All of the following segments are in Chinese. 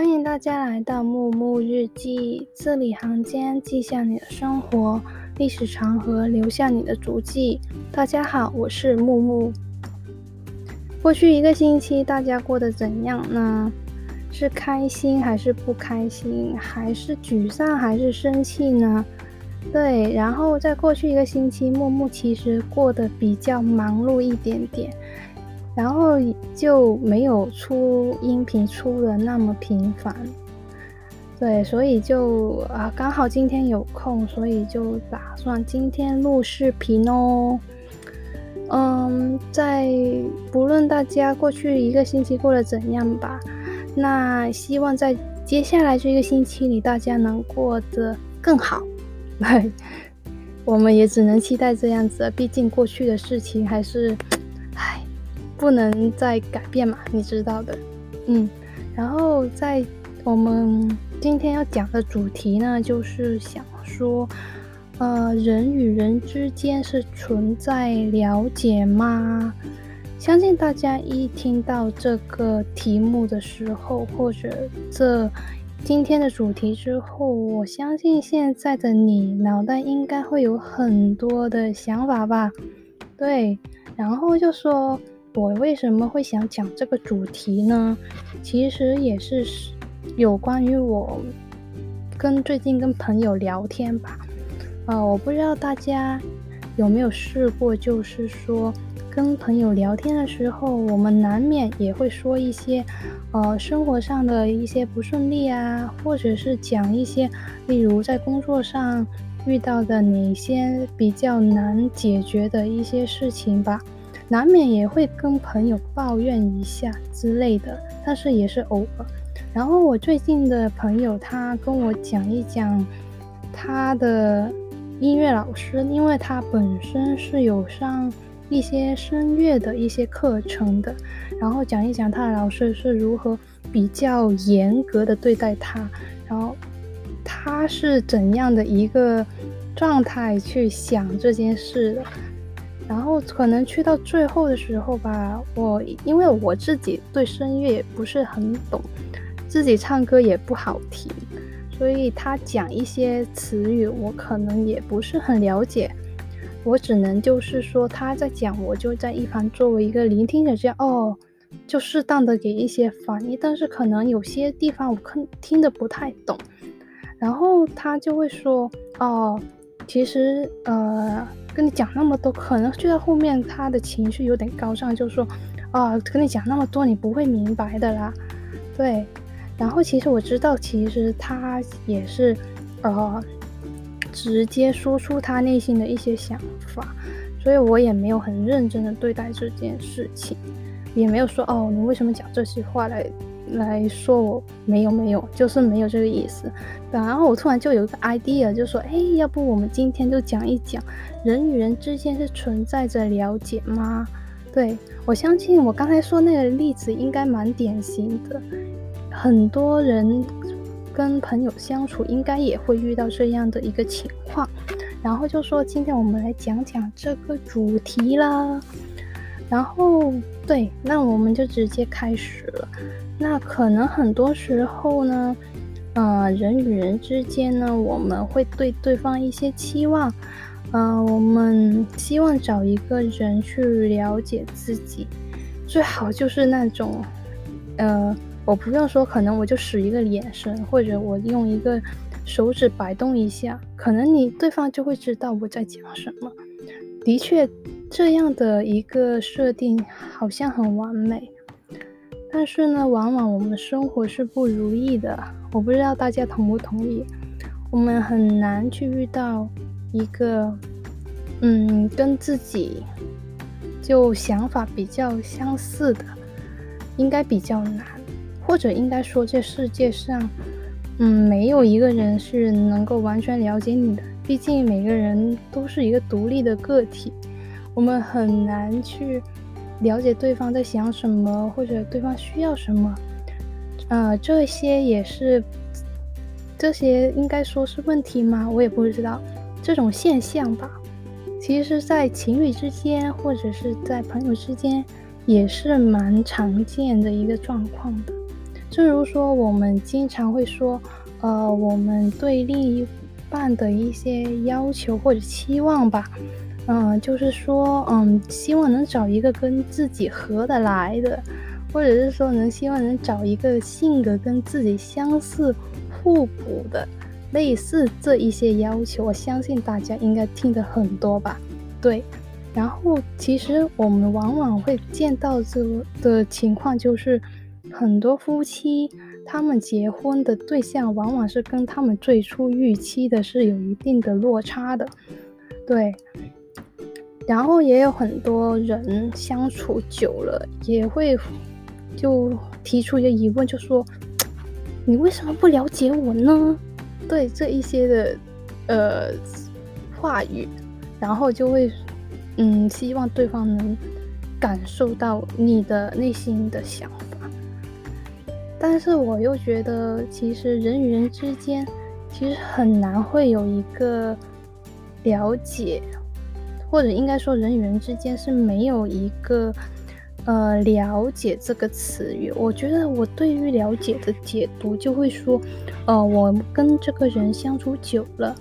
欢迎大家来到木木日记，字里行间记下你的生活，历史长河留下你的足迹。大家好，我是木木。过去一个星期，大家过得怎样呢？是开心还是不开心？还是沮丧还是生气呢？对，然后在过去一个星期，木木其实过得比较忙碌一点点。然后就没有出音频出的那么频繁，对，所以就啊刚好今天有空，所以就打算今天录视频哦。嗯，在不论大家过去一个星期过得怎样吧，那希望在接下来这个星期里大家能过得更好。对，我们也只能期待这样子，毕竟过去的事情还是。不能再改变嘛，你知道的，嗯，然后在我们今天要讲的主题呢，就是想说，呃，人与人之间是存在了解吗？相信大家一听到这个题目的时候，或者这今天的主题之后，我相信现在的你脑袋应该会有很多的想法吧，对，然后就说。我为什么会想讲这个主题呢？其实也是有关于我跟最近跟朋友聊天吧。呃，我不知道大家有没有试过，就是说跟朋友聊天的时候，我们难免也会说一些呃生活上的一些不顺利啊，或者是讲一些，例如在工作上遇到的哪些比较难解决的一些事情吧。难免也会跟朋友抱怨一下之类的，但是也是偶尔。然后我最近的朋友他跟我讲一讲他的音乐老师，因为他本身是有上一些声乐的一些课程的，然后讲一讲他的老师是如何比较严格的对待他，然后他是怎样的一个状态去想这件事的。然后可能去到最后的时候吧，我因为我自己对声乐不是很懂，自己唱歌也不好听，所以他讲一些词语我可能也不是很了解，我只能就是说他在讲，我就在一旁作为一个聆听者这样哦，就适当的给一些反应，但是可能有些地方我看听得不太懂，然后他就会说哦，其实呃。跟你讲那么多，可能就在后面他的情绪有点高涨，就说，啊，跟你讲那么多，你不会明白的啦，对。然后其实我知道，其实他也是，呃，直接说出他内心的一些想法，所以我也没有很认真的对待这件事情，也没有说，哦，你为什么讲这些话来。来说我没有没有，就是没有这个意思。然后我突然就有一个 idea，就说，哎，要不我们今天就讲一讲，人与人之间是存在着了解吗？对，我相信我刚才说那个例子应该蛮典型的，很多人跟朋友相处应该也会遇到这样的一个情况。然后就说今天我们来讲讲这个主题啦。然后对，那我们就直接开始了。那可能很多时候呢，呃，人与人之间呢，我们会对对方一些期望，呃，我们希望找一个人去了解自己，最好就是那种，呃，我不用说，可能我就使一个眼神，或者我用一个手指摆动一下，可能你对方就会知道我在讲什么。的确，这样的一个设定好像很完美。但是呢，往往我们的生活是不如意的。我不知道大家同不同意，我们很难去遇到一个，嗯，跟自己就想法比较相似的，应该比较难，或者应该说，这世界上，嗯，没有一个人是能够完全了解你的。毕竟每个人都是一个独立的个体，我们很难去。了解对方在想什么，或者对方需要什么，呃，这些也是，这些应该说是问题吗？我也不知道这种现象吧。其实，在情侣之间，或者是在朋友之间，也是蛮常见的一个状况的。正如说，我们经常会说，呃，我们对另一半的一些要求或者期望吧，嗯、就是说，嗯，希望能找一个跟自己合得来的，或者是说，能希望能找一个性格跟自己相似、互补的，类似这一些要求，我相信大家应该听得很多吧，对。然后，其实我们往往会见到这的情况，就是很多夫妻他们结婚的对象，往往是跟他们最初预期的是有一定的落差的，对。然后也有很多人相处久了，也会就提出一个疑问，就说：“你为什么不了解我呢？”对这一些的呃话语，然后就会。嗯，希望对方能感受到你的内心的想法，但是我又觉得，其实人与人之间其实很难会有一个了解，或者应该说，人与人之间是没有一个呃了解这个词语。我觉得我对于了解的解读就会说，呃，我跟这个人相处久了，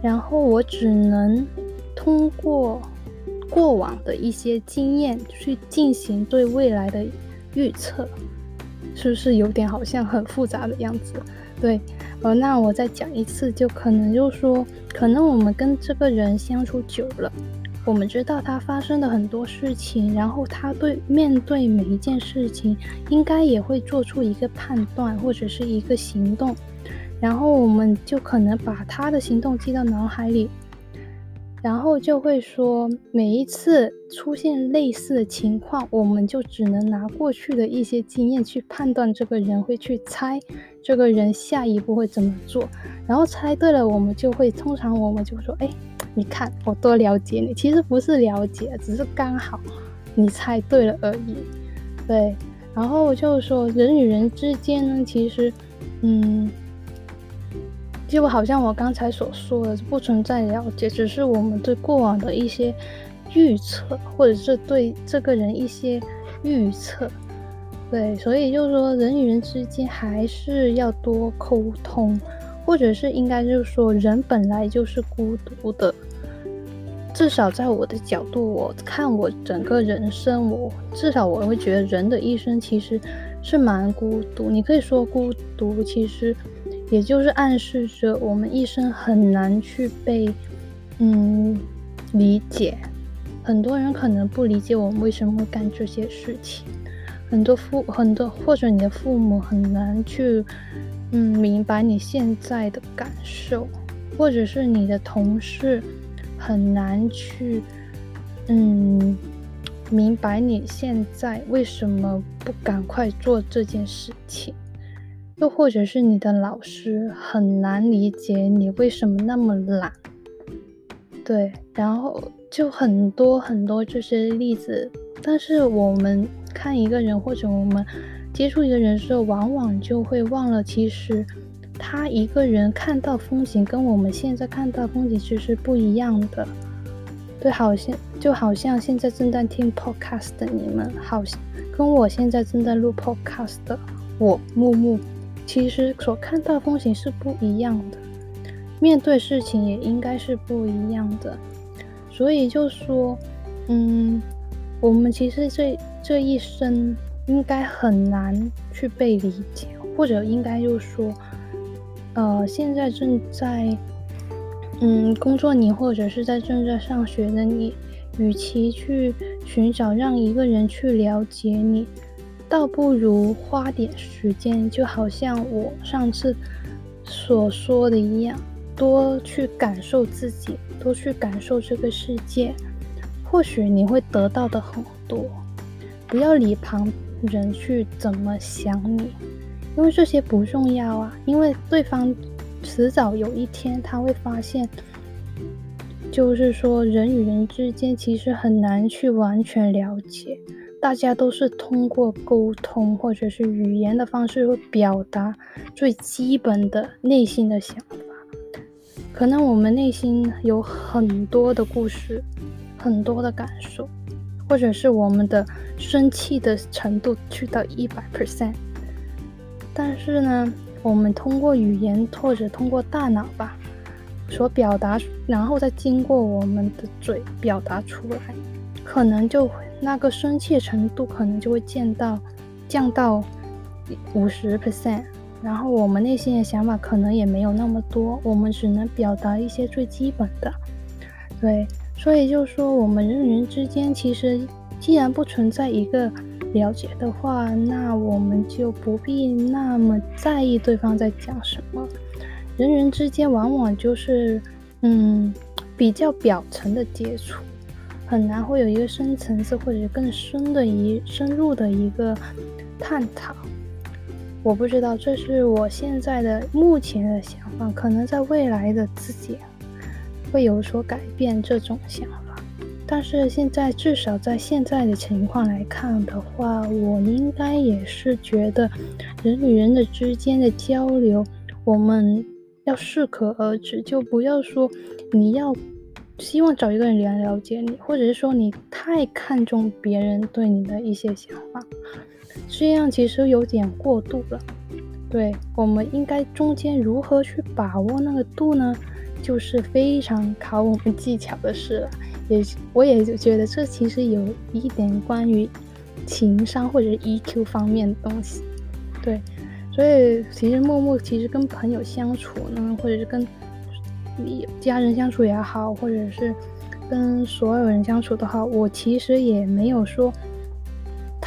然后我只能通过。过往的一些经验去进行对未来的预测，是不是有点好像很复杂的样子？对，呃，那我再讲一次，就可能就说，可能我们跟这个人相处久了，我们知道他发生的很多事情，然后他对面对每一件事情，应该也会做出一个判断或者是一个行动，然后我们就可能把他的行动记到脑海里。然后就会说，每一次出现类似的情况，我们就只能拿过去的一些经验去判断这个人，会去猜这个人下一步会怎么做。然后猜对了，我们就会通常我们就说，哎，你看我多了解你，其实不是了解，只是刚好你猜对了而已。对，然后就是说人与人之间呢，其实，嗯。就好像我刚才所说的，不存在了解，只是我们对过往的一些预测，或者是对这个人一些预测。对，所以就是说，人与人之间还是要多沟通，或者是应该就是说，人本来就是孤独的。至少在我的角度，我看我整个人生，我至少我会觉得人的一生其实是蛮孤独。你可以说孤独，其实。也就是暗示着我们一生很难去被，嗯，理解。很多人可能不理解我们为什么会干这些事情。很多父很多或者你的父母很难去，嗯，明白你现在的感受，或者是你的同事很难去，嗯，明白你现在为什么不赶快做这件事情。又或者是你的老师很难理解你为什么那么懒，对，然后就很多很多这些例子。但是我们看一个人或者我们接触一个人的时候，往往就会忘了，其实他一个人看到风景跟我们现在看到风景其实是不一样的。对，好像就好像现在正在听 podcast 的你们，好像跟我现在正在录 podcast 的我木木。其实所看到风景是不一样的，面对事情也应该是不一样的，所以就说，嗯，我们其实这这一生应该很难去被理解，或者应该就说，呃，现在正在，嗯，工作你或者是在正在上学的你，与其去寻找让一个人去了解你。倒不如花点时间，就好像我上次所说的一样，多去感受自己，多去感受这个世界，或许你会得到的很多。不要理旁人去怎么想你，因为这些不重要啊。因为对方迟早有一天他会发现，就是说人与人之间其实很难去完全了解。大家都是通过沟通或者是语言的方式，会表达最基本的内心的想法。可能我们内心有很多的故事，很多的感受，或者是我们的生气的程度去到一百 percent，但是呢，我们通过语言或者通过大脑吧，所表达，然后再经过我们的嘴表达出来，可能就会那个生气程度可能就会降到降到五十 percent。然后我们内心的想法可能也没有那么多，我们只能表达一些最基本的，对，所以就说我们人与人之间其实既然不存在一个了解的话，那我们就不必那么在意对方在讲什么。人与人之间往往就是嗯比较表层的接触，很难会有一个深层次或者更深的一深入的一个探讨。我不知道，这是我现在的目前的想法，可能在未来的自己会有所改变这种想法。但是现在至少在现在的情况来看的话，我应该也是觉得人与人的之间的交流，我们要适可而止，就不要说你要希望找一个人来了解你，或者是说你太看重别人对你的一些想法。这样其实有点过度了，对，我们应该中间如何去把握那个度呢？就是非常考我们技巧的事了。也，我也觉得这其实有一点关于情商或者 EQ 方面的东西。对，所以其实木木其实跟朋友相处呢，或者是跟你家人相处也好，或者是跟所有人相处都好，我其实也没有说。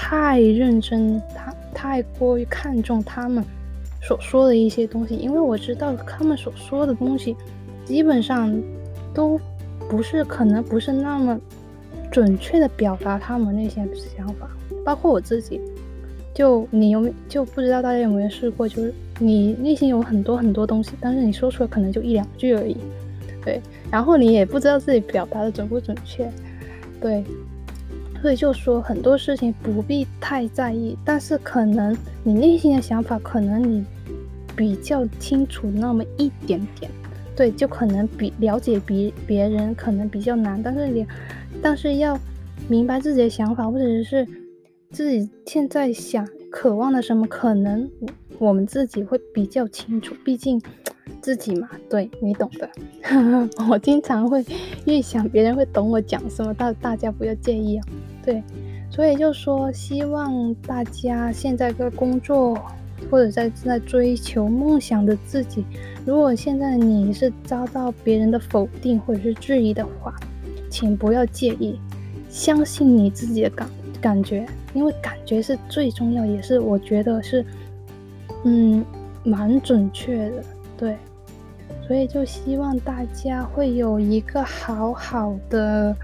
太认真，他太过于看重他们所说的一些东西，因为我知道他们所说的东西基本上都不是，可能不是那么准确的表达他们那些想法。包括我自己，就你有就不知道大家有没有试过，就是你内心有很多很多东西，但是你说出来可能就一两句而已，对，然后你也不知道自己表达的准不准确，对。所以就说很多事情不必太在意，但是可能你内心的想法，可能你比较清楚那么一点点，对，就可能比了解别别人可能比较难，但是你，但是要明白自己的想法，或者是自己现在想渴望的什么，可能我们自己会比较清楚，毕竟。自己嘛，对，你懂的。我经常会预想别人会懂我讲什么，但大家不要介意啊。对，所以就说希望大家现在在工作或者在正在追求梦想的自己，如果现在你是遭到别人的否定或者是质疑的话，请不要介意，相信你自己的感感觉，因为感觉是最重要，也是我觉得是嗯蛮准确的。对，所以就希望大家会有一个好好的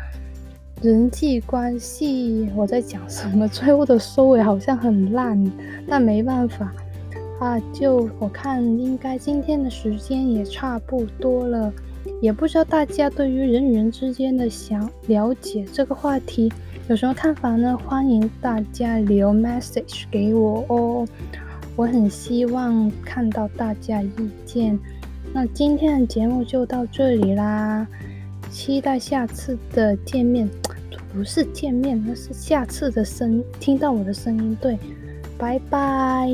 人际关系。我在讲什么？最后的收尾好像很烂，但没办法啊。就我看，应该今天的时间也差不多了。也不知道大家对于人与人之间的想了解这个话题有什么看法呢？欢迎大家留 message 给我哦。我很希望看到大家意见。那今天的节目就到这里啦，期待下次的见面，不是见面，而是下次的声，听到我的声音。对，拜拜。